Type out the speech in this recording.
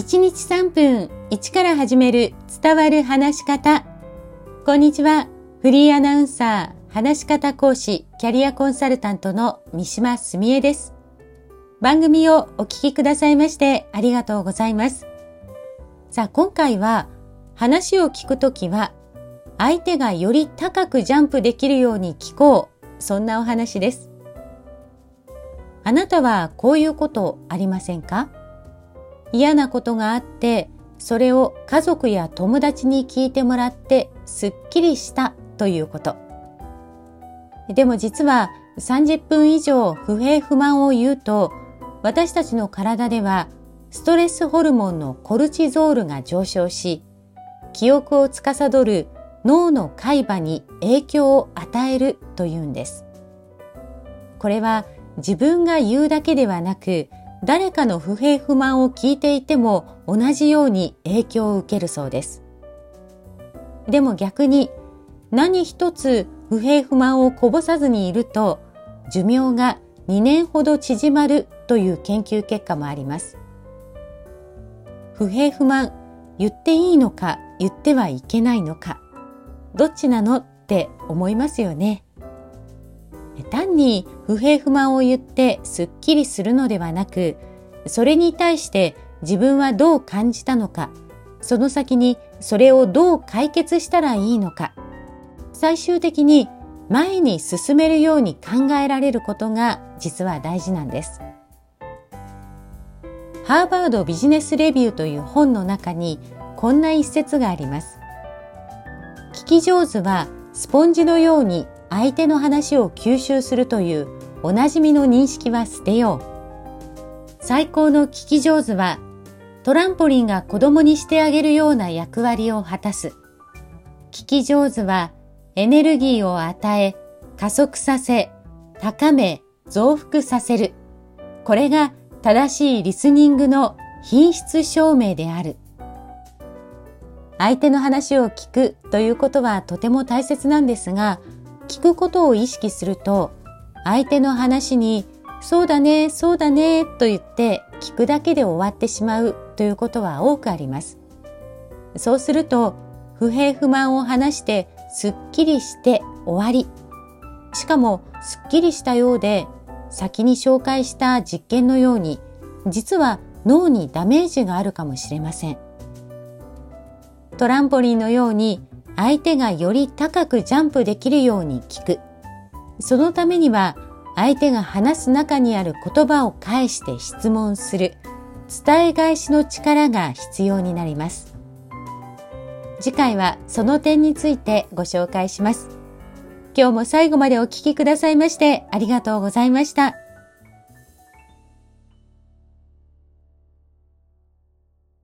1日3分1から始める伝わる話し方。こんにちは。フリーアナウンサー、話し方講師、キャリアコンサルタントの三島澄江です。番組をお聞きくださいましてありがとうございます。さあ、今回は話を聞くときは相手がより高くジャンプできるように聞こう。そんなお話です。あなたはこういうことありませんか？嫌なことがあって、それを家族や友達に聞いてもらってすっきりしたということ。でも実は30分以上不平不満を言うと、私たちの体ではストレスホルモンのコルチゾールが上昇し、記憶を司る脳の海馬に影響を与えるというんです。これは自分が言うだけではなく、誰かの不平不満を聞いていても同じように影響を受けるそうです。でも逆に何一つ不平不満をこぼさずにいると寿命が2年ほど縮まるという研究結果もあります。不平不満言っていいのか言ってはいけないのかどっちなのって思いますよね。単に不平不満を言ってすっきりするのではなく、それに対して自分はどう感じたのか、その先にそれをどう解決したらいいのか、最終的に前に進めるように考えられることが実は大事なんです。ハーバードビジネスレビューという本の中にこんな一節があります。聞き上手はスポンジのように相手の話を吸収するというおなじみの認識は捨てよう。最高の聞き上手はトランポリンが子供にしてあげるような役割を果たす。聞き上手はエネルギーを与え、加速させ、高め、増幅させる。これが正しいリスニングの品質証明である。相手の話を聞くということはとても大切なんですが、聞くことを意識すると、相手の話に、そうだね、そうだね、と言って聞くだけで終わってしまうということは多くあります。そうすると、不平不満を話してすっきりして終わり。しかも、すっきりしたようで、先に紹介した実験のように、実は脳にダメージがあるかもしれません。トランポリンのように相手がより高くジャンプできるように聞く。そのためには相手が話す中にある言葉を返して質問する伝え返しの力が必要になります。次回はその点についてご紹介します。今日も最後までお聴きくださいましてありがとうございました。